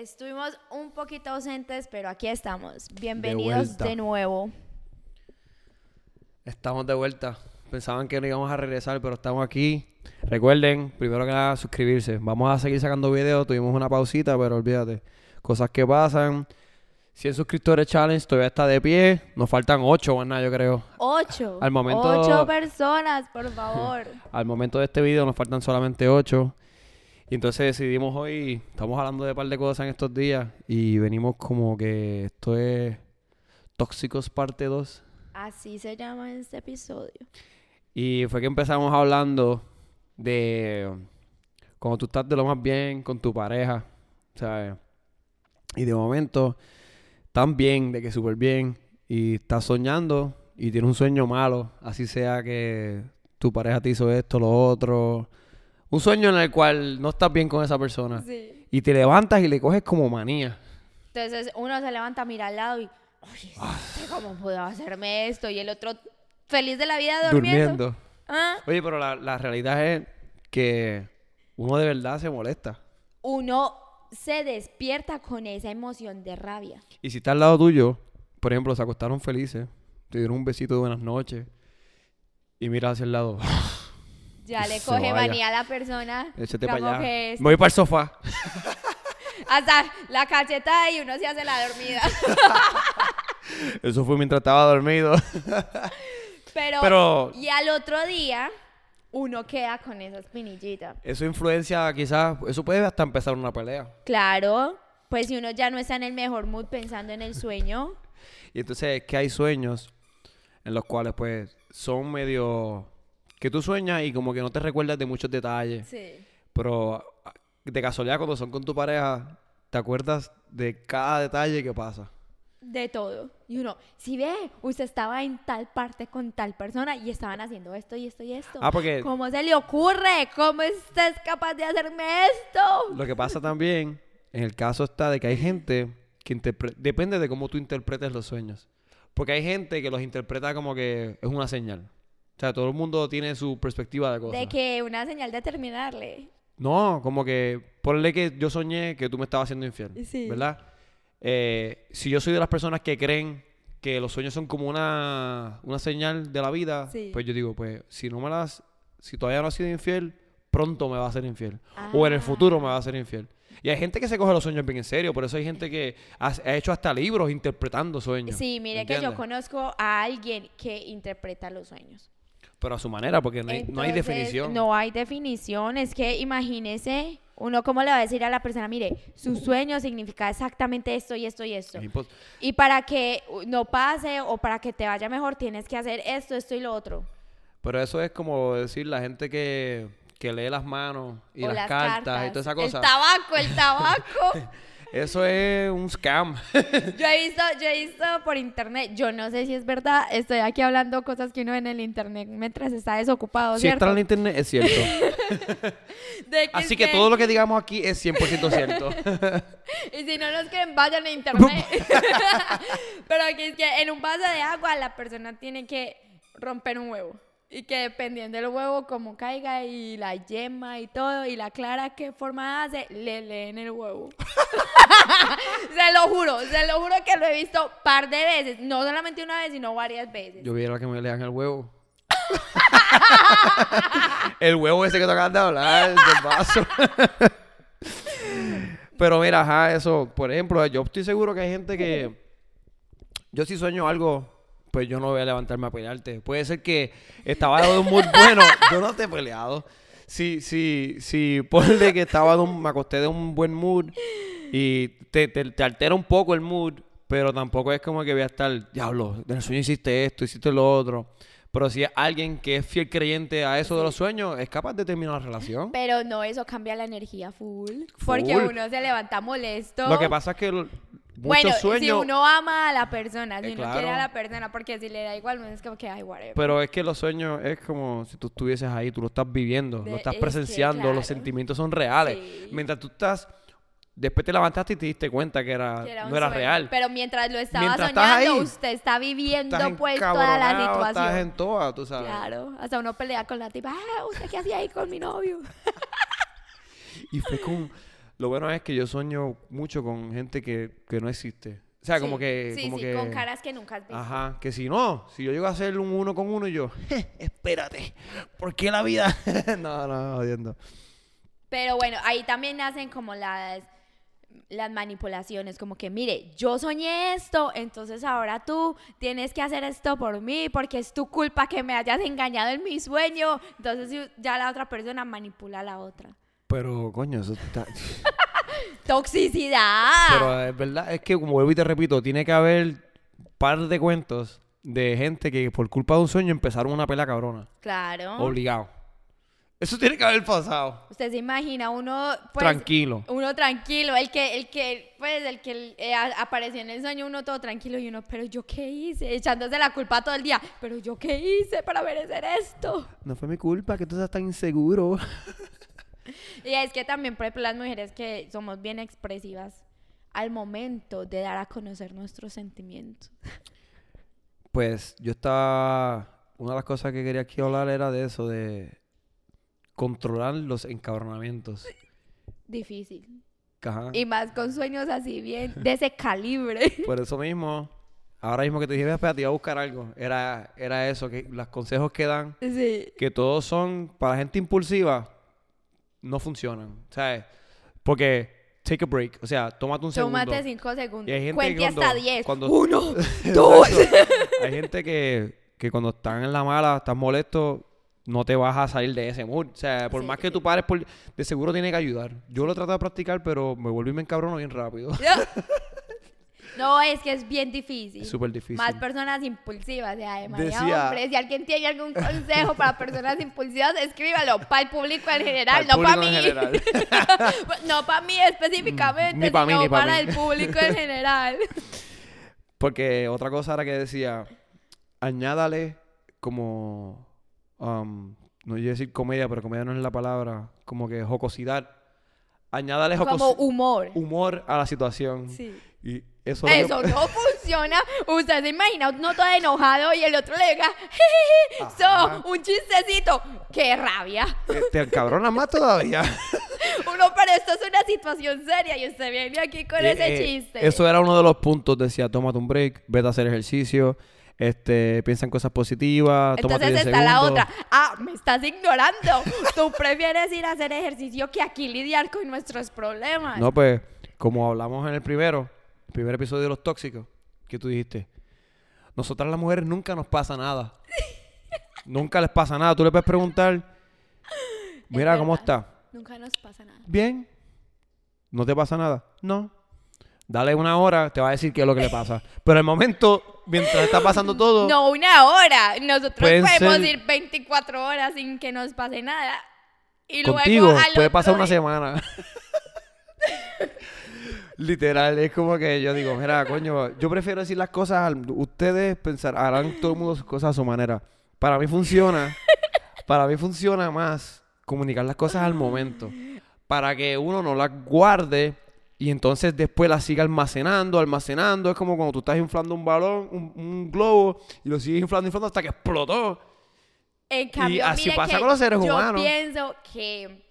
Estuvimos un poquito ausentes, pero aquí estamos. Bienvenidos de, nuevo. Estamos de vuelta. Pensaban que no íbamos a regresar, pero estamos aquí. Recuerden, primero que nada, suscribirse. Vamos a seguir sacando videos. Tuvimos una pausita, pero olvídate. Cosas que pasan. 100 suscriptores challenge todavía está de pie. Nos faltan 8, más nada, yo creo. Ocho. Al momento- Ocho personas, por favor. Al momento de este video nos faltan solamente 8. Y entonces decidimos hoy, estamos hablando de un par de cosas en estos días y venimos como que esto es Tóxicos parte 2. Así se llama este episodio. Y fue que empezamos hablando de cuando tú estás de lo más bien con tu pareja, ¿sabes? Y de momento, tan bien, de que súper bien, y estás soñando y tienes un sueño malo, así sea que tu pareja te hizo esto, lo otro. Un sueño en el cual no estás bien con esa persona. Sí. Y te levantas y le coges como manía. Entonces uno se levanta, mira al lado y, oye, Ah. ¿cómo puedo hacerme esto? Y el otro feliz de la vida durmiendo. Durmiendo. Ah, Oye, pero la, la realidad es que uno de verdad se molesta. Uno se despierta con esa emoción de rabia. Y si está al lado tuyo, por ejemplo, se acostaron felices, te dieron un besito de buenas noches, y miras hacia el lado, Ya le coge manía a la persona. échate para allá. que es- Me voy para el sofá. Hasta la cachetada y uno se hace la dormida. Eso fue mientras estaba dormido. Pero, Pero- y al otro día, uno queda con esa espinillita. Eso influencia quizás, eso puede hasta empezar una pelea. Claro, pues si uno ya no está en el mejor mood pensando en el sueño. Y entonces es que hay sueños en los cuales pues son medio... que tú sueñas y como que no te recuerdas de muchos detalles. Sí. Pero ah, de casualidad cuando son con tu pareja, te acuerdas de cada detalle que pasa. De todo. Y uno, si ve, usted estaba en tal parte con tal persona y estaban haciendo esto y esto y esto. Ah, porque ¿Cómo se le ocurre? ¿Cómo usted es capaz de hacerme esto? Lo que pasa también, en el caso está de que hay gente que depende de cómo tú interpretes los sueños. Porque hay gente que los interpreta como que es una señal. O sea, todo el mundo tiene su perspectiva de cosas. De que una señal de terminarle. No, como que ponle que yo soñé que tú me estabas haciendo infiel. Sí. ¿Verdad? Eh, si yo soy de las personas que creen que los sueños son como una, una señal de la vida, Sí. pues yo digo, pues si no me las, si todavía no has sido infiel, pronto me va a ser infiel. O en el futuro me va a ser infiel. Y hay gente que se coge los sueños bien en serio, por eso hay gente que ha, ha hecho hasta libros interpretando sueños. Sí, mire que yo conozco a alguien que interpreta los sueños. Pero a su manera, porque no hay, no hay Entonces, definición. No hay definición. Es que imagínese, uno cómo le va a decir a la persona, mire, su sueño significa exactamente esto y esto y esto. Y para que no pase o para que te vaya mejor, tienes que hacer esto, esto y lo otro. Pero eso es como decir la gente que, que lee las manos y o las, cartas, y toda esa cosa. El tabaco, el tabaco. Eso es un scam. yo he visto, yo he visto por internet, yo no sé si es verdad, estoy aquí hablando cosas que uno ve en el internet mientras está desocupado, si ¿cierto? está en el internet, es cierto. De Así es que todo lo que digamos aquí es 100% cierto. Y si no nos creen, vayan a internet. Pero que es que en un vaso de agua la persona tiene que romper un huevo. Y que dependiendo del huevo, como caiga y la yema y todo, y la clara qué forma hace, le leen el huevo. se lo juro, se lo juro que lo he visto par de veces. No solamente una vez, sino varias veces. Yo viera que me lean el huevo. el huevo ese que te acabas de hablar, del vaso. Pero mira, ajá, eso, por ejemplo, yo estoy seguro que hay gente que. Yo si sueño algo, pues yo no voy a levantarme a pelearte. Puede ser que estaba de un mood bueno, yo no te he peleado. Si, si, si ponle que estaba de un, me acosté de un buen mood y te, te, te altera un poco el mood, pero tampoco es como que voy a estar, diablo, en el sueño hiciste esto, hiciste lo otro. Pero si es alguien que es fiel creyente a eso de los sueños, es capaz de terminar la relación. Pero no, eso cambia la energía full. Porque uno se levanta molesto. Lo que pasa es que Bueno, si uno ama a la persona, si Eh, uno claro. quiere a la persona, porque si le da igual, no es como que, ay, whatever. Pero es que los sueños es como si tú estuvieses ahí, tú lo estás viviendo, De- lo estás es que, presenciando, claro. los sentimientos son reales. Sí. Mientras tú estás, después te levantaste y te diste cuenta que era, Que era un no era sueño. real. Pero mientras lo estaba Mientras soñando, ahí, usted está viviendo pues toda la situación. Estás en toda, tú sabes. Claro, hasta uno pelea con la tipa, ah, ¿usted qué hacía ahí con mi novio? Y fue con, Lo bueno es que yo sueño mucho con gente que, que no existe. O sea, como que... Sí, como sí, que... con caras que nunca has visto. Ajá, que si no, si yo llego a hacer un uno con uno y yo, "Je, espérate, ¿por qué la vida? no, no, jodiendo. Pero bueno, ahí también nacen como las, las manipulaciones, como que, mire, yo soñé esto, entonces ahora tú tienes que hacer esto por mí, porque es tu culpa que me hayas engañado en mi sueño. Entonces ya la otra persona manipula a la otra. Pero, coño, eso está... Toxicidad. Pero es verdad, es que como vuelvo y te repito, tiene que haber par de cuentos de gente que por culpa de un sueño empezaron una pelea cabrona. claro. Obligado. Eso tiene que haber pasado. Usted se imagina uno pues, Tranquilo. Uno tranquilo, el que, el que, pues, el que eh, apareció en el sueño, uno todo tranquilo y uno, pero yo qué hice, echándose la culpa todo el día, pero yo qué hice para merecer esto. No fue mi culpa que tú seas tan inseguro. Y es que también, por ejemplo, las mujeres que somos bien expresivas al momento de dar a conocer nuestros sentimientos. Pues yo estaba. Una de las cosas que quería aquí hablar era de eso, de controlar los encabronamientos. Difícil. Ajá. Y más con sueños así bien, de ese calibre. Por eso mismo, ahora mismo que te dije, espérate, iba a buscar algo. Era, era eso, que los consejos que dan, Sí. que todos son para gente impulsiva, no funcionan. ¿Sabes? Porque take a break. O sea, tómate un segundo. Tómate cinco segundos. Y hay gente Cuente que cuando- hasta diez. cuando- Uno, dos. Hay gente que, que cuando están en la mala, estás molesto, no te vas a salir de ese mood. O sea, por Sí. más que tú pares, por, de seguro tiene que ayudar. Yo lo he tratado de practicar, pero me volví y me encabrono bien rápido. No, es que es bien difícil. Es súper difícil. Más personas impulsivas, además, ya, Decía- hombre, si alguien tiene algún consejo para personas impulsivas, escríbalo para el público en general, no para mí. no para mí específicamente, Ni pa' mí, sino ni pa' para mí. el público en general. Porque otra cosa era que decía, añádale como, um, no iba a decir comedia, pero comedia no es la palabra, como que jocosidad. Añádale Como jocosidad. humor. humor a la situación. Sí. Y eso, que- no funciona. Usted se imagina uno todo enojado y el otro le diga, "Jejeje, Ajá. so, un chistecito. ¡Qué rabia! Eh, te encabrona más todavía. Uno, pero esto es una situación seria y usted viene aquí con Eh, ese eh, chiste. Eso era uno de los puntos. Decía, tómate un break, vete a hacer ejercicio, este, piensa en cosas positivas, Entonces 10 está la otra. Ah, me estás ignorando. Tú prefieres ir a hacer ejercicio que aquí lidiar con nuestros problemas. No, pues, como hablamos en el primero, primer episodio de los tóxicos, que tú dijiste, nosotras las mujeres nunca nos pasa nada. nunca les pasa nada. Tú le puedes preguntar, mira, ¿cómo está? Nunca nos pasa nada. Bien. ¿No te pasa nada? No. Dale una hora, te va a decir qué es lo que le pasa. Pero el momento, mientras está pasando todo, No una hora. Nosotros Pueden podemos ser- ir 24 horas sin que nos pase nada. Y contigo luego al puede otro pasar una día- semana. Literal, es como que yo digo, mira, coño, yo prefiero decir las cosas, al- ustedes pensar, harán todo el mundo sus cosas a su manera. Para mí funciona, para mí funciona más comunicar las cosas al momento, para que uno no las guarde y entonces después las siga almacenando, almacenando. Es como cuando tú estás inflando un balón, un, un globo, y lo sigues inflando, inflando hasta que explotó. En cambio, así mire pasa que con los seres yo humanos. pienso que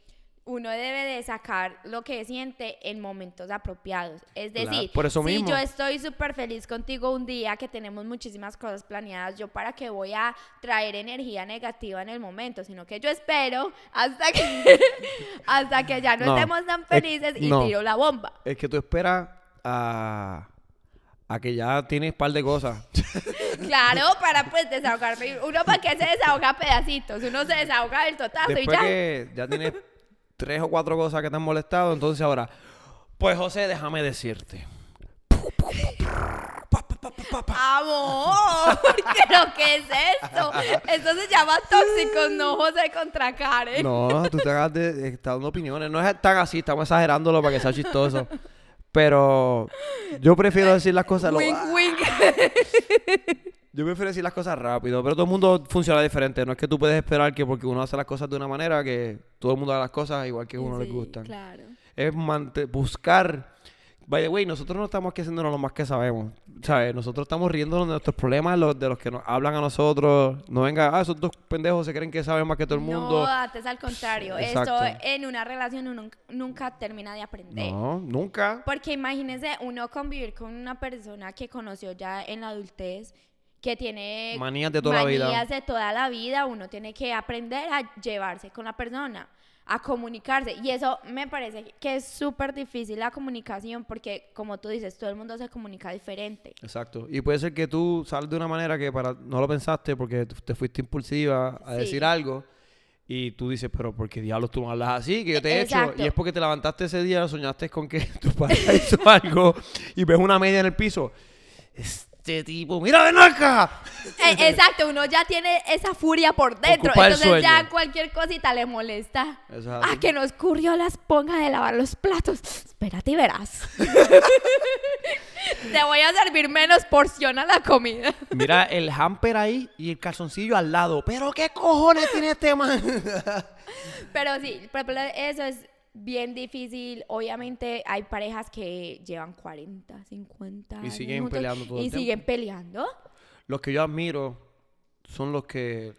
uno debe de sacar lo que siente en momentos apropiados. Es Claro, decir, por eso si mismo. yo estoy súper feliz contigo un día que tenemos muchísimas cosas planeadas, yo para qué voy a traer energía negativa en el momento, sino que yo espero hasta que hasta que ya no, No, estemos tan es- felices y no. tiro la bomba. Es que tú esperas a, a que ya tienes par de cosas. Claro, para pues desahogarme. Uno para qué se desahoga a pedacitos, uno se desahoga del totazo y ya. que ya tienes tres o cuatro cosas que te han molestado, entonces ahora, pues José, déjame decirte. Amor, ¿pero qué es esto? Esto se llama tóxicos, no José contra Karen. No, tú te hagas de, estás dando opiniones. No es tan así, estamos exagerándolo para que sea chistoso. Pero yo prefiero decir las cosas. lo- Wink, wink. Yo prefiero decir las cosas rápido, pero todo el mundo funciona diferente. No es que tú puedes esperar que porque uno hace las cosas de una manera, que todo el mundo haga las cosas igual que a uno le Sí, gustan. Claro. es buscar By the way, nosotros no estamos aquí haciéndonos lo más que sabemos. ¿Sabes? Nosotros estamos riéndonos de nuestros problemas, los, de los que nos hablan a nosotros. No venga, ah, esos dos pendejos se creen que saben más que todo el mundo. No, antes al contrario. Exacto. Esto en una relación uno nunca, nunca termina de aprender. No, nunca. Porque imagínese uno convivir con una persona que conoció ya en la adultez, que tiene Manías de toda la vida. manías de toda la vida, uno tiene que aprender a llevarse con la persona, a comunicarse. Y eso me parece que es súper difícil la comunicación porque, como tú dices, todo el mundo se comunica diferente. Exacto. Y puede ser que tú sales de una manera que para no lo pensaste porque te fuiste impulsiva a Sí. decir algo. Y tú dices, pero ¿por qué diablos tú no hablas así? Que yo te he hecho. Exacto. Y es porque te levantaste ese día, soñaste con que tu pareja hizo algo y ves una media en el piso. Este tipo, ¡mira, ven acá! Eh, exacto, uno ya tiene esa furia por dentro. Ocupa el Entonces ya cualquier cosita le molesta. Así. Ah, que nos escurrió la esponja de lavar los platos. Espérate y verás. Te voy a servir menos porción a la comida. Mira el hamper ahí y el calzoncillo al lado. ¿Pero qué cojones tiene este man? Pero sí, ejemplo, eso es bien difícil. Obviamente hay parejas que llevan 40, 50 Y años siguen juntos peleando todo el Y tiempo. siguen peleando. Los que yo admiro son los que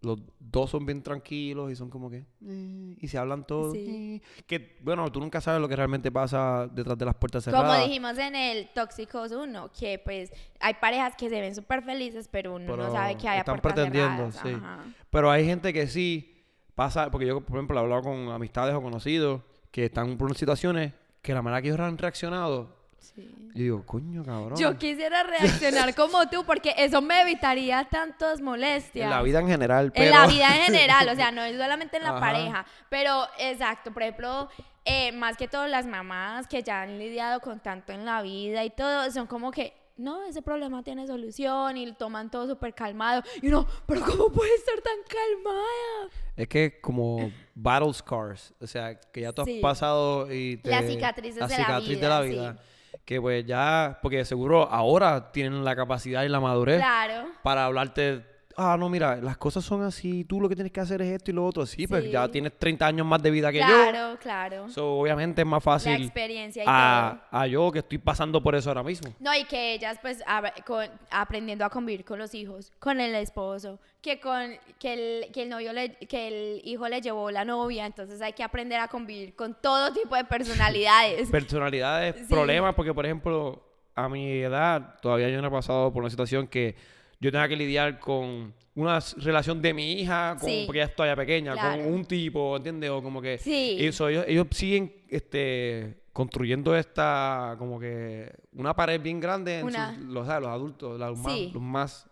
los dos son bien tranquilos y son como que eh, y se hablan Sí. eh, que bueno tú nunca sabes lo que realmente pasa detrás de las puertas Como cerradas dijimos en el Tóxicos 1, que pues hay parejas que se ven súper felices, pero uno no sabe que hay están puertas pretendiendo, cerradas. sí. Ajá. pero hay gente que sí pasa porque yo por ejemplo he hablado con amistades o conocidos que están por unas situaciones que la manera que ellos han reaccionado Sí. yo digo coño cabrón Yo quisiera reaccionar como tú, porque eso me evitaría tantas molestias. en la vida en general pero En la vida en general, o sea, no es solamente en la Ajá. pareja, pero exacto, por ejemplo, eh, más que todo las mamás que ya han lidiado con tanto en la vida y todo, son como que, no, ese problema tiene solución y toman todo súper calmado. Y uno, pero ¿cómo puede estar tan calmada? Es que como battle scars, o sea, que ya tú has Sí. pasado y te, Las cicatrices la de la cicatriz de la vida, vida, que pues ya, porque seguro ahora tienen la capacidad y la madurez Claro. para hablarte, ah, no, mira, las cosas son así, tú lo que tienes que hacer es esto y lo otro, sí, pues Sí. ya tienes 30 años más de vida que yo, Claro, claro. so, obviamente es más La fácil experiencia y a, a yo que estoy pasando por eso ahora mismo. No, y que ellas pues con- aprendiendo a convivir con los hijos, con el esposo, que con que el, que el novio le, que el hijo le llevó la novia, entonces hay que aprender a convivir con todo tipo de personalidades. personalidades, Sí. problemas, porque por ejemplo, a mi edad todavía yo no he pasado por una situación que yo tenga que lidiar con una relación de mi hija, con, Sí. porque ella es todavía pequeña, Claro. con un tipo, ¿entiendes? O como que Sí. eso, ellos, ellos siguen este, construyendo esta, como que una pared bien grande en Una- sus- los, ¿sabes? los adultos, los, más, Sí. los más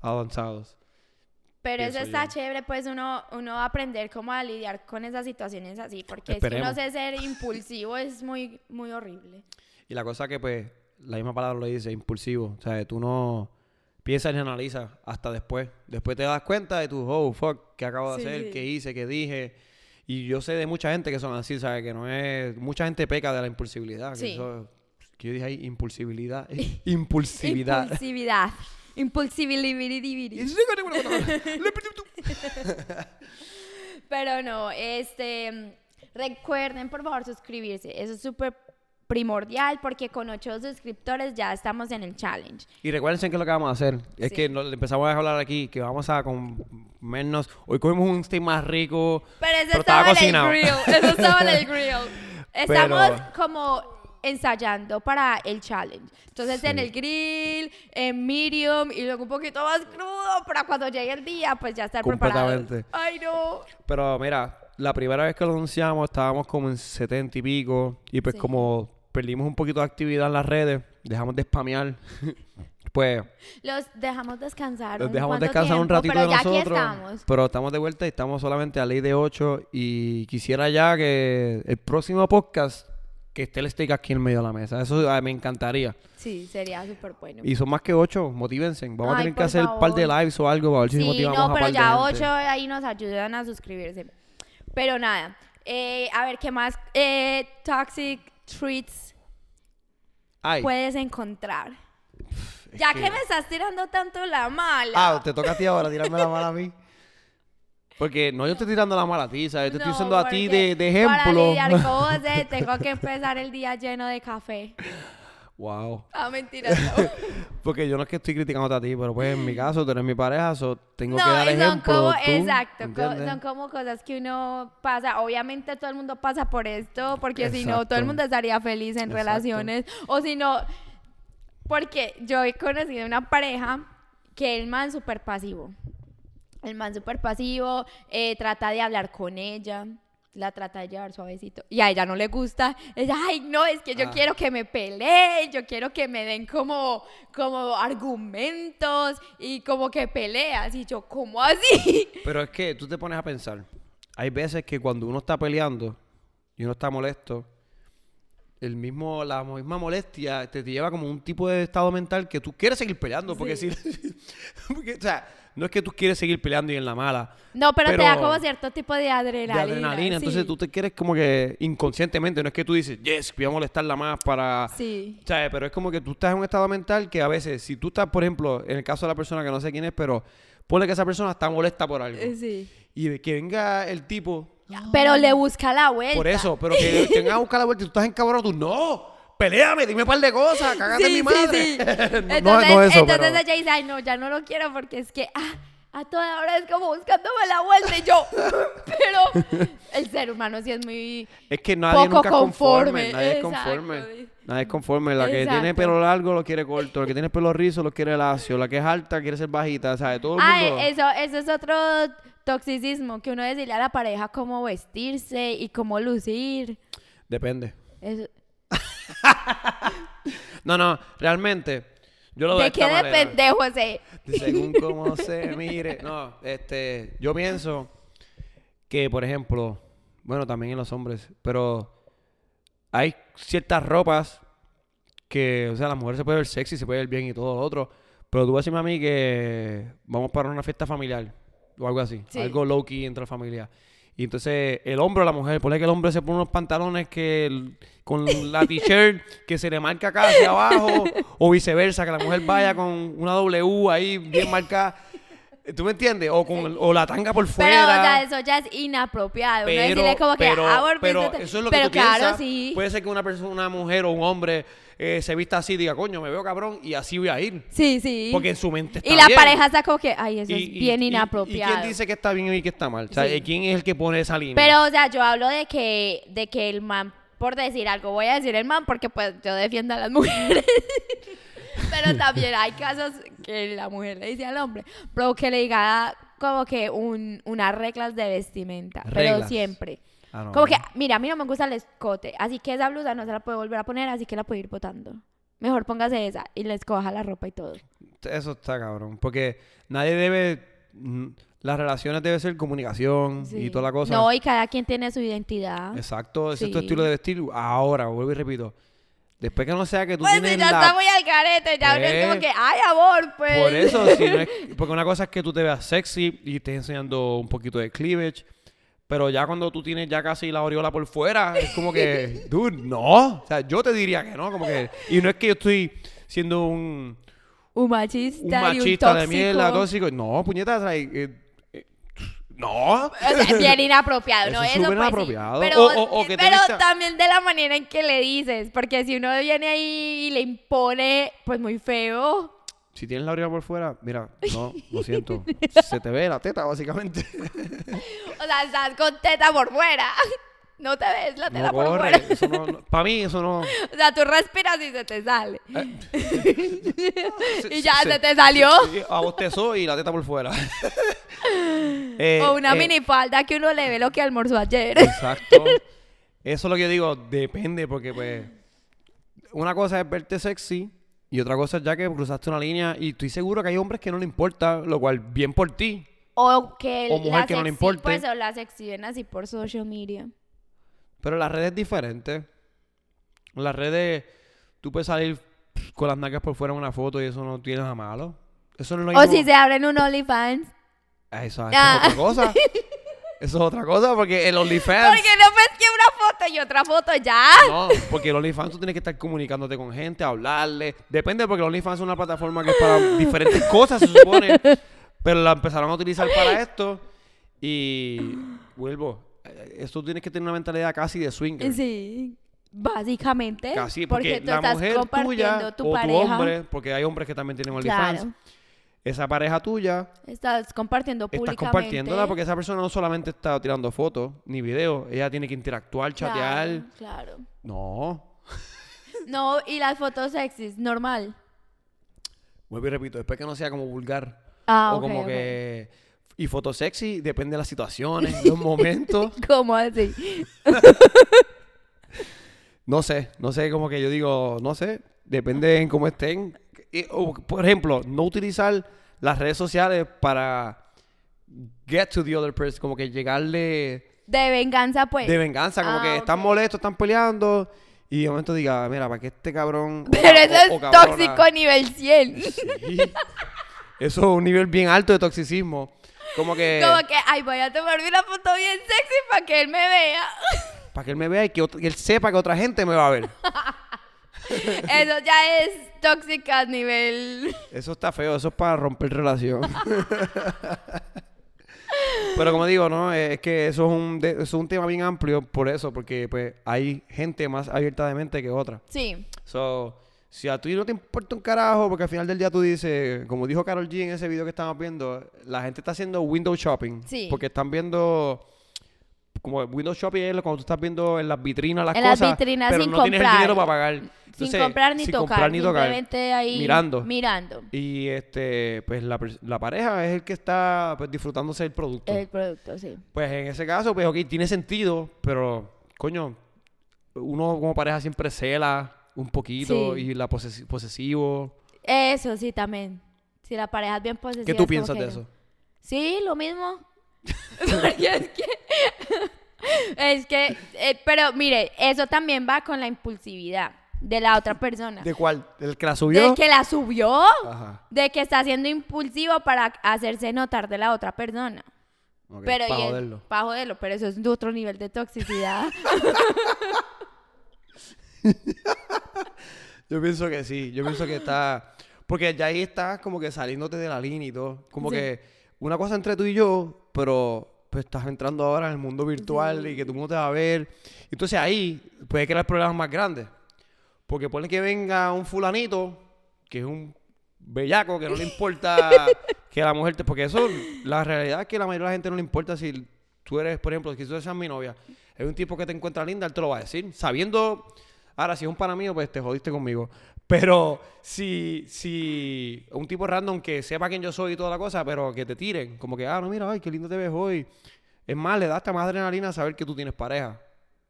avanzados. Pero eso está yo. chévere, pues uno, uno aprender cómo a lidiar con esas situaciones así, porque si Esperemos. uno se ser impulsivo es muy, muy horrible. Y la cosa que, pues, la misma palabra lo dice, impulsivo. O sea, tú no piensas ni analizas hasta después. Después te das cuenta de tu, oh, fuck, ¿qué acabo de Sí, hacer? ¿Qué hice? ¿Qué dije? Y yo sé de mucha gente que son así, ¿sabes? Que no es... Mucha gente peca de la impulsividad. Que Sí. eso- que yo dije ahí, impulsibilidad. Impulsividad. Impulsividad. Impulsibilidad. Pero no, este, recuerden por favor suscribirse, eso es súper primordial porque con ocho suscriptores ya estamos en el challenge. Y recuerden que es lo que vamos a hacer. Es Sí. que no- empezamos a hablar aquí que vamos a comernos... Hoy comimos un steak más rico. Pero eso Pero estaba, estaba en el grill, eso estaba en el grill. Estamos Pero- como ensayando para el challenge. Entonces en Sí. el grill, en medium y luego un poquito más crudo para cuando llegue el día pues ya estar. Completamente. Ay no. Pero mira, la primera vez que lo anunciamos estábamos como en 70 y pico. Y pues Sí. como perdimos un poquito de actividad en las redes, dejamos de spamear. pues Los dejamos descansar. los dejamos descansar un ratito pero de ya aquí nosotros. estamos. Pero estamos de vuelta y estamos solamente a ley de 8. Y quisiera ya que el próximo podcast que esté el steak aquí en medio de la mesa. Eso ah, me encantaría. Sí, sería súper bueno. Y son más que 8, motívense. Vamos a tener que hacer un par de lives o algo para ver si Sí, motivamos no, a pero de ya gente. ocho ahí nos ayudan a suscribirse. Pero nada, eh, a ver, ¿qué más eh, toxic treats Ay, puedes encontrar? es Ya que... me estás tirando tanto la mala. Ah, te toca a ti ahora tirarme la mano a mí. Porque no yo estoy tirando la mala a ti, ¿sabes? Yo te estoy usando a ti de, de Para ejemplo. lidiar con vos, eh, tengo que empezar el día lleno de café. Wow. Ah, mentira. No, Porque yo no es que estoy criticándote a ti, pero pues en mi caso, tú eres mi pareja, so tengo que No, dar y son ejemplo. como, tú, exacto, co- son como cosas que uno pasa. Obviamente todo el mundo pasa por esto, porque si no, todo el mundo estaría feliz en Exacto. relaciones. O si no, porque yo he conocido una pareja que el man súper pasivo. El man súper pasivo, eh, trata de hablar con ella, la trata de llevar suavecito. Y a ella no le gusta. Ella, ay, no, es que yo Ah. quiero que me peleen, yo quiero que me den como, como argumentos y como que peleas. Y yo, ¿cómo así? Pero es que tú te pones a pensar. Hay veces que cuando uno está peleando y uno está molesto, el mismo, la misma molestia te, te lleva como un tipo de estado mental que tú quieres seguir peleando. Porque si. porque, o sea, no es que tú quieres seguir peleando y en la mala. No, pero, te da como cierto tipo de adrenalina. de adrenalina. Entonces sí. tú te quieres como que inconscientemente, no es que tú dices, yes, voy a molestarla más para. Sí. ¿Sabes? Pero es como que tú estás en un estado mental que a veces, si tú estás, por ejemplo, en el caso de la persona que no sé quién es, pero ponle que esa persona está molesta por algo. Eh, Sí. Y que venga el tipo. Pero le busca la vuelta. Por eso, pero que, que venga a buscar la vuelta y tú estás encabrado, tú no. Peleame, dime un par de cosas, cágate en mi madre. Sí, sí. No, entonces, no, no eso, entonces pero- ella dice, ay, no, ya no lo quiero porque es que ah, a toda hora es como buscándome la vuelta y yo, pero el ser humano sí es muy... Es que nadie Poco nunca conforme. conforme, Nadie es conforme. Nadie es conforme. La que tiene pelo largo lo quiere corto. La que tiene pelo rizo lo quiere lacio. La que es alta quiere ser bajita. ¿Sabes? Todo el Ay, mundo. eso, eso es otro toxicismo, que uno decirle a la pareja cómo vestirse y cómo lucir. Depende. Eso- No, no, realmente. Yo lo veo ¿De de qué esta manera. Según cómo se mire. No, este, yo pienso que, por ejemplo, bueno, también en los hombres, pero hay ciertas ropas que, o sea, la mujer se puede ver sexy, se puede ver bien y todo lo otro, pero tú vas a decirme a mí que vamos para una fiesta familiar o algo así, Sí. algo low key entre la familia. Y entonces el hombre o la mujer, ponle que el hombre se pone unos pantalones que con la t-shirt que se le marca acá hacia abajo, o viceversa, que la mujer vaya con una W ahí bien marcada. ¿Tú me entiendes? O con o la tanga por fuera. Pero, o sea, eso ya es inapropiado. Uno decirle como que, pero, ah, pero eso es lo que Pero tú claro, piensas. sí. Puede ser que una persona, una mujer o un hombre eh, se vista así y diga, coño, me veo cabrón y así voy a ir. Sí, sí. Porque en su mente está y la bien. pareja está como que, ay, eso Y- es bien y- inapropiado. ¿Y quién dice que está bien y que está mal? O sea, Sí. ¿quién es el que pone esa línea? Pero, o sea, yo hablo de que, de que el man, por decir algo, voy a decir el man porque pues yo defiendo a las mujeres. Pero también hay casos que la mujer le dice al hombre, pero que le diga como que un, unas reglas de vestimenta. Pero Reglas. siempre. Ah, no, Como no. que, mira, a mí no me gusta el escote, así que esa blusa no se la puede volver a poner, así que la puedo ir botando. Mejor póngase esa y le escoja la ropa y todo. Eso está cabrón. Porque nadie debe... mm, Las relaciones debe ser comunicación y toda la cosa. No, y cada quien tiene su identidad. Exacto, ese es tu estilo de vestir. Ahora, vuelvo y repito. Después que no sea que tú Pues si tienes ya la... está muy al carete, ya uno es como que, ay, amor, pues. Por eso, si no es- porque una cosa es que tú te veas sexy y estés enseñando un poquito de cleavage, pero ya cuando tú tienes ya casi la aureola por fuera, es como que, dude, no. O sea, yo te diría que no, como que... Y no es que yo estoy siendo un, Un machista, un y un machista de mierda, tóxico. No, puñetas, eh, eh, no. O sea, bien inapropiado, Eso ¿no? es Eso súper sí. inapropiado. Pero, O- o- o que te pero vista- también de la manera en que le dices, porque si uno viene ahí y le impone, pues muy feo. Si tienes la aureola por fuera, mira, no, lo siento. Se te ve la teta, básicamente. O sea, estás con teta por fuera. No te ves la teta No por corre. fuera. Eso no, para mí, eso no... O sea, tú respiras y se te sale. Se- y ya se- se te salió. Sí, abostezó y la teta por fuera. Eh, o una eh, minifalda que uno le ve lo que almorzó ayer. Exacto. Eso es lo que yo digo, depende, porque pues una cosa es verte sexy y otra cosa es ya que cruzaste una línea y estoy seguro que hay hombres que no le importa, lo cual bien por ti. O que O mujer que no le importe. Pues o las exhiben así por social media. Pero las redes es diferente. En las redes tú puedes salir con las nalgas por fuera en una foto y eso no tiene nada malo. Eso no es lo O si se abren un OnlyFans. Ah, Eso, eso Ah. es otra cosa. Eso es otra cosa porque el OnlyFans... Porque no ves que una foto y otra foto ya. No, porque el OnlyFans tú tienes que estar comunicándote con gente, hablarle. Depende, porque el OnlyFans es una plataforma que es para diferentes cosas, se supone. Pero la empezaron a utilizar para esto. Y vuelvo, esto tienes que tener una mentalidad casi de swinger. Sí, básicamente. Casi, porque, tú la estás mujer compartiendo tuya tu o tu pareja. hombre, porque hay hombres que también tienen OnlyFans, claro, esa pareja tuya, estás compartiendo estás públicamente. compartiéndola porque esa persona no solamente está tirando fotos ni videos, ella tiene que interactuar, chatear. Claro, claro. No, No, y las fotos sexys, normal. vuelvo y repito, después que no sea como vulgar Ah, o como que... Y foto sexy, depende de las situaciones, los momentos. ¿Cómo así? No sé, no sé, como que yo digo, no sé, depende en cómo estén. O, por ejemplo, no utilizar las redes sociales para get to the other person, como que llegarle De venganza, pues. de venganza, como Ah, que están molestos, están peleando y de momento diga, mira, para que este cabrón... Pero eso o- es cabrona". tóxico nivel 100. Sí. Eso es un nivel bien alto de toxicismo. Como que... Como que, ay, voy a tomarme una foto bien sexy para que él me vea. Para que él me vea y que, ot- que él sepa que otra gente me va a ver. Eso ya es tóxica nivel. Eso está feo, eso es para romper relación. Pero como digo, ¿no? Es que eso es un, de- eso es un tema bien amplio por eso, porque pues hay gente más abierta de mente que otra. Sí. So, si a ti no te importa un carajo, porque al final del día tú dices, como dijo Carol G en ese video que estamos viendo, la gente está haciendo window shopping. Sí. Porque están viendo... Como window shopping es cuando tú estás viendo en las vitrinas las En las cosas, vitrinas pero sin no tienes el comprar. dinero para pagar. sin comprar ni sin tocar. comprar ni tocar. Simplemente ahí. Mirando. Mirando. Y este, pues la, la pareja es el que está pues, disfrutándose del producto. El producto, sí. Pues en ese caso, pues ok, tiene sentido, pero coño, uno como pareja siempre cela un poquito Sí. y la posesi- posesivo. Eso sí, también. Si la pareja es bien posesiva. ¿Qué tú piensas de eso? Sí, lo mismo. Porque es que. es que. eh, pero mire, eso también va con la impulsividad de la otra persona. ¿De cuál? ¿El que la subió? Del que la subió. Ajá. De que está siendo impulsivo para hacerse notar de la otra persona. ok, pero para joderlo. pa' joderlo, pero eso es de otro nivel de toxicidad. Yo pienso que sí, yo pienso que está... Porque ya ahí estás como que saliéndote de la línea y todo. Como Sí. que una cosa entre tú y yo, pero pues estás entrando ahora en el mundo virtual y que tú no te va a ver. Entonces ahí puede crear problemas más grandes. Porque pone que venga un fulanito, que es un bellaco, que no le importa que la mujer te... Porque eso, la realidad es que la mayoría de la gente no le importa si tú eres, por ejemplo, si tú eres mi novia, es un tipo que te encuentra linda, él te lo va a decir. Sabiendo... Ahora, si es un pana mío, pues te jodiste conmigo. Pero si, si un tipo random que sepa quién yo soy y toda la cosa, pero que te tiren, como que, ah, no, mira, ay, qué lindo te ves hoy. Es más, le da hasta más adrenalina saber que tú tienes pareja.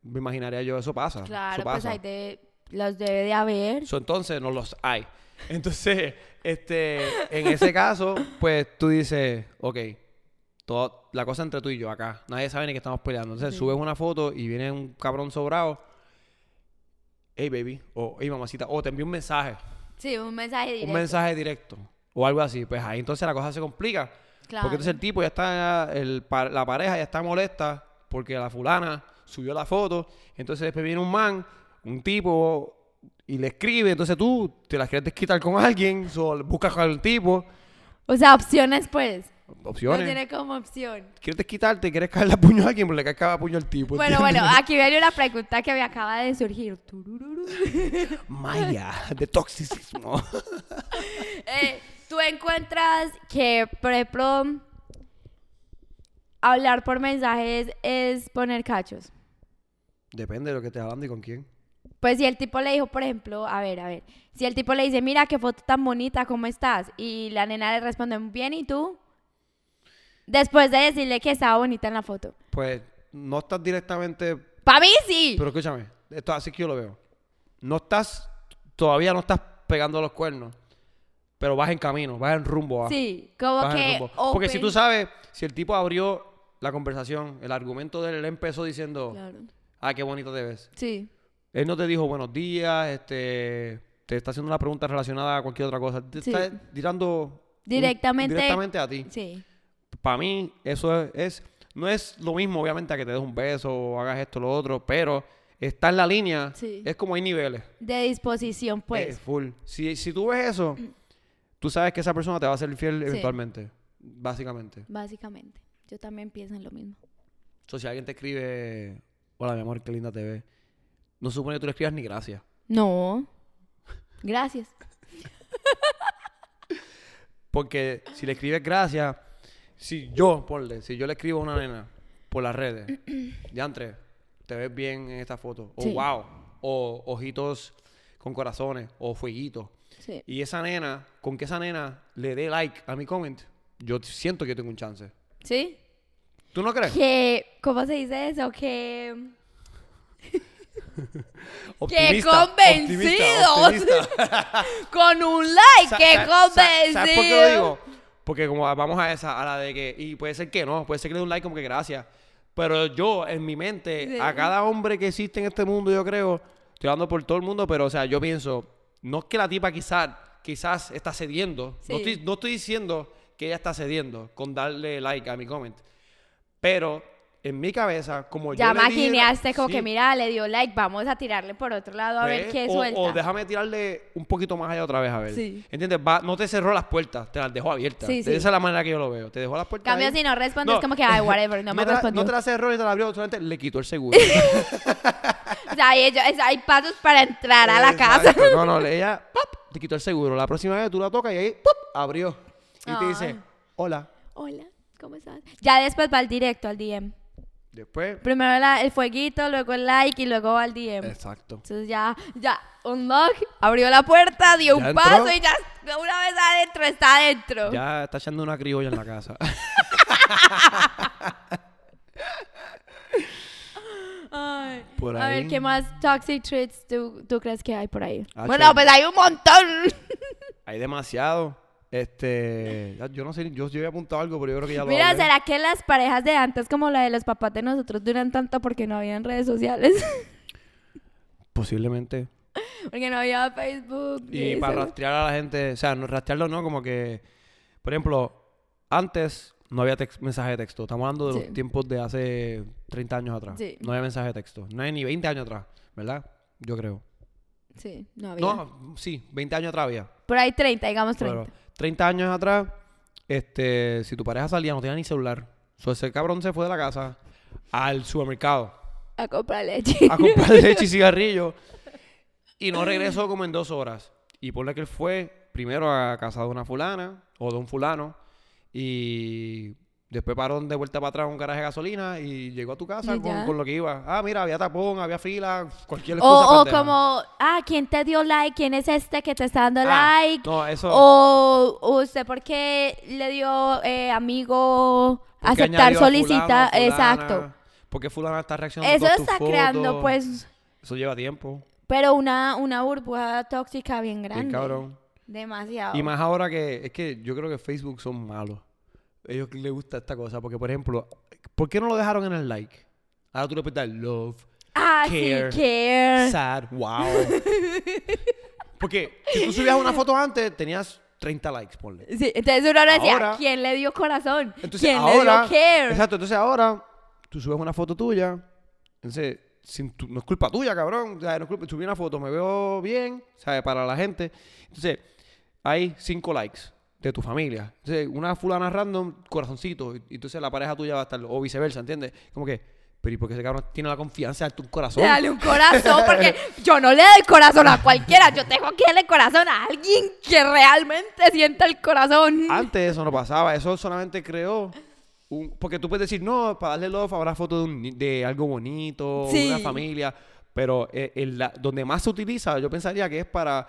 Me imaginaría yo, eso pasa. claro, eso pues pasa. ahí de, los debe de haber. So, entonces no los hay. Entonces, este, en ese caso, pues tú dices, ok, todo, la cosa entre tú y yo acá, nadie sabe ni que estamos peleando. Entonces Sí. subes una foto y viene un cabrón sobrado, hey baby, o hey mamacita, o te envía un mensaje, Sí, un mensaje directo. un mensaje directo, o algo así. Pues ahí entonces la cosa se complica. Claro. Porque entonces el tipo ya está, el, la pareja ya está molesta porque la fulana subió la foto. Entonces después viene un man, un tipo, y le escribe. Entonces tú te las quieres quitar con alguien, so, buscas con el tipo. O sea, opciones, pues. No Opciones. tiene como opción. Quieres quitarte, quieres caerle a puño a alguien, pero le caes cada puño al tipo. Bueno, ¿entiendes? bueno, aquí viene una pregunta que me acaba de surgir. Maya, de toxicismo. Eh, Tú encuentras que, por ejemplo, hablar por mensajes es poner cachos. Depende de lo que estés hablando y con quién. Pues si el tipo le dijo, por ejemplo, a ver, a ver, si el tipo le dice, mira qué foto tan bonita, ¿cómo estás? Y la nena le responde, bien, ¿y tú? Después de decirle que estaba bonita en la foto. Pues no estás directamente ¡Para mí sí! Pero escúchame, esto así que yo lo veo. No estás, todavía no estás pegando los cuernos, pero vas en camino, vas en rumbo a. sí, como que... Porque si tú sabes, si el tipo abrió la conversación, el argumento de él empezó diciendo, Claro. ah, qué bonito te ves. Sí, Él no te dijo buenos días, este, te está haciendo una pregunta relacionada a cualquier otra cosa. Te Sí. está tirando un- Directamente- directamente a ti. sí. Para mí, eso es, es- no es lo mismo, obviamente, a que te des un beso o hagas esto o lo otro, pero está en la línea. Sí. Es como hay niveles. De disposición, Es pues. full. Si, si tú ves eso, tú sabes que esa persona te va a ser fiel Sí. eventualmente. Básicamente. Básicamente. Yo también pienso en lo mismo. So, si alguien te escribe, hola mi amor, qué linda te ves, no se supone que tú le escribas ni gracias. No. Gracias. Porque si le escribes gracias, si yo, ponle, si yo le escribo a una nena por las redes, diantre, te ves bien en esta foto, o Sí. wow, o ojitos con corazones, o fueguitos. Sí. Y esa nena, con que esa nena le dé like a mi comment, yo siento que yo tengo un chance. ¿Sí? ¿Tú no crees? Que, ¿cómo se dice eso? Que... Convencidos! optimista, optimista. Con un like, Sa- que sa- sa- convencido. ¿Sabes por qué lo digo? Porque como vamos a esa, a la de que, y puede ser que no, puede ser que le dé un like como que gracias. Pero yo, en mi mente, a cada hombre que existe en este mundo, yo creo, estoy hablando por todo el mundo, pero o sea, yo pienso, no es que la tipa quizás, quizás está cediendo. No, estoy, no estoy diciendo que ella está cediendo con darle like a mi comment. Pero en mi cabeza, como Ya yo dije- maquineaste como Sí. que, mira, le dio like, vamos a tirarle por otro lado a ver qué o, suelta. o déjame tirarle un poquito más allá otra vez a ver. Sí. ¿Entiendes? Va- no te cerró las puertas, te las dejó abiertas. Sí. Esa es la manera que yo lo veo. Te dejó las puertas. Cambio ahí. si no respondes No. como que, ay, whatever, no, me te respondió. no te la cerró ni te la abrió, solamente le quitó el seguro. O sea, hay, pasos para entrar a la casa. No, no, ella ¡pop! te quitó el seguro. La próxima vez tú la tocas y ahí ¡pop! abrió. Y te dice, Ah. hola. Hola, ¿cómo estás? Ya después va al directo, al DM. Después. Primero la- el fueguito, luego el like y luego va al DM. Exacto. Entonces ya, ya, unlock, abrió la puerta, dio un entró. paso y ya una vez adentro está adentro. Ya está echando una criolla en la casa. Ay, Por A ver. ¿qué más toxic traits tú, tú crees que hay por ahí? Ah, bueno, pues hay un montón. Hay demasiado. Este. Yo no sé, yo, yo había apuntado algo, pero yo creo que ya lo Mira, hablé. ¿será que las parejas de antes, como la de los papás de nosotros, duran tanto porque no habían redes sociales? Posiblemente. porque no había Facebook. Y eso. para rastrear a la gente, o sea, no rastrearlo no, como que, por ejemplo, antes no había mensaje de texto. Estamos hablando de Sí. los tiempos de hace 30 años atrás. Sí. No había mensaje de texto. No hay ni 20 años atrás, ¿verdad? Yo creo. Sí, no había. No, sí, 20 años atrás había. Por ahí 30, digamos 30. Pero 30 años atrás, este, si tu pareja salía, no tenía ni celular. So, ese cabrón se fue de la casa al supermercado A comprar leche. a comprar leche y cigarrillo. Y no regresó como en dos horas. Y ponle que él fue primero a casa de una fulana o de un fulano. Y después paró de vuelta para atrás a un garaje de gasolina y llegó a tu casa con, con lo que iba. Ah, mira, había tapón, había fila, cualquier excusa. O, o como, ah, ¿quién te dio like? ¿Quién es este que te está dando Ah, like? No, eso. O o usted, ¿por qué le dio eh, amigo aceptar añadió a solicita? fulano, a fulana, Exacto. Porque fulana está reaccionando Eso tus está creando, fotos. pues, Eso lleva tiempo. pero una, una burbuja tóxica bien grande. Bien cabrón. Demasiado. Y más ahora que es que yo creo que Facebook son malos. Ellos les gusta esta cosa. Porque, por ejemplo, ¿por qué no lo dejaron en el like? Ahora tú le puedes dar love, ah, care, sí, care. sad, wow. Porque si tú subías una foto antes, tenías 30 likes, ponle. Sí, entonces uno decía, Ahora- ¿quién le dio corazón? Entonces ¿Quién ahora, le dio care? exacto, entonces ahora tú subes una foto tuya, entonces sin tu- no es culpa tuya, cabrón, o sea, no es culpa, subí una foto, me veo bien, ¿sabes? Para la gente. Entonces, hay cinco likes de tu familia. Entonces, una fulana random, corazoncito, y y entonces la pareja tuya va a estar, o viceversa, ¿entiendes? Como que, pero ¿y por qué ese cabrón tiene la confianza de un corazón? Dale un corazón, porque yo no le doy corazón a cualquiera. Yo tengo que darle corazón a alguien que realmente sienta el corazón. Antes eso no pasaba, eso solamente creó un... Porque tú puedes decir, no, para darle love habrá foto de, un de algo bonito, Sí. una familia, pero eh, el- la- donde más se utiliza, yo pensaría que es para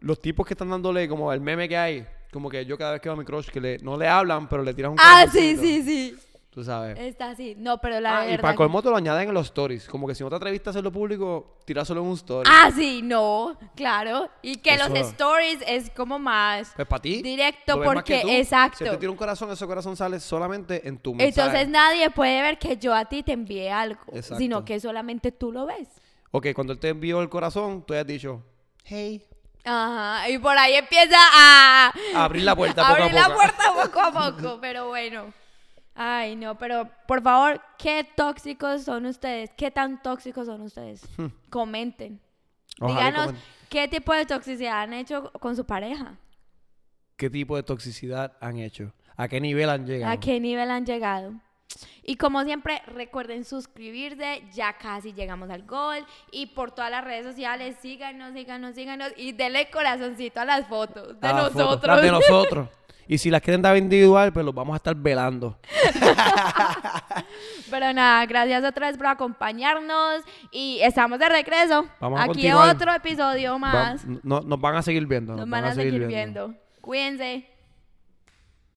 los tipos que están dándole como el meme que hay, como que yo cada vez que veo a mi crush, que le, no le hablan, pero le tiras un ah, sí, sí, sí. Tú sabes. Está así. No, pero la Ah, y verdad. para que- colmo te lo añaden en los stories, como que si no te atreviste a hacerlo público, tiráselo en un story. Ah, sí, no, claro. Y que los Eso- stories es como más Pues para ti. directo porque, exacto. Si te tira un corazón, ese corazón sale solamente en tu mensaje. Entonces nadie puede ver que yo a ti te envié algo, Exacto. sino que solamente tú lo ves. Ok, cuando él te envió el corazón, tú has dicho, hey. Ajá, y por ahí empieza a abrir la puerta poco a abrir la poco. puerta poco a poco, pero bueno. Ay, no, pero por favor, ¿qué tóxicos son ustedes? ¿Qué tan tóxicos son ustedes? Comenten. Hmm. Ojalá Díganos qué tipo de toxicidad han hecho con su pareja. ¿Qué tipo de toxicidad han hecho? ¿A qué nivel han llegado? ¿A qué nivel han llegado? Y como siempre, recuerden suscribirse, ya casi llegamos al gol. Y por todas las redes sociales, síganos, síganos, síganos. Y denle corazoncito a las fotos de fotos, nosotros. las de nosotros. Y si las quieren dar individual, pues los vamos a estar velando. Pero nada, gracias otra vez por acompañarnos. Y estamos de regreso. Vamos a Aquí continuar. otro episodio más. Va- no- nos van a seguir viendo. Nos van a seguir viendo. Cuídense.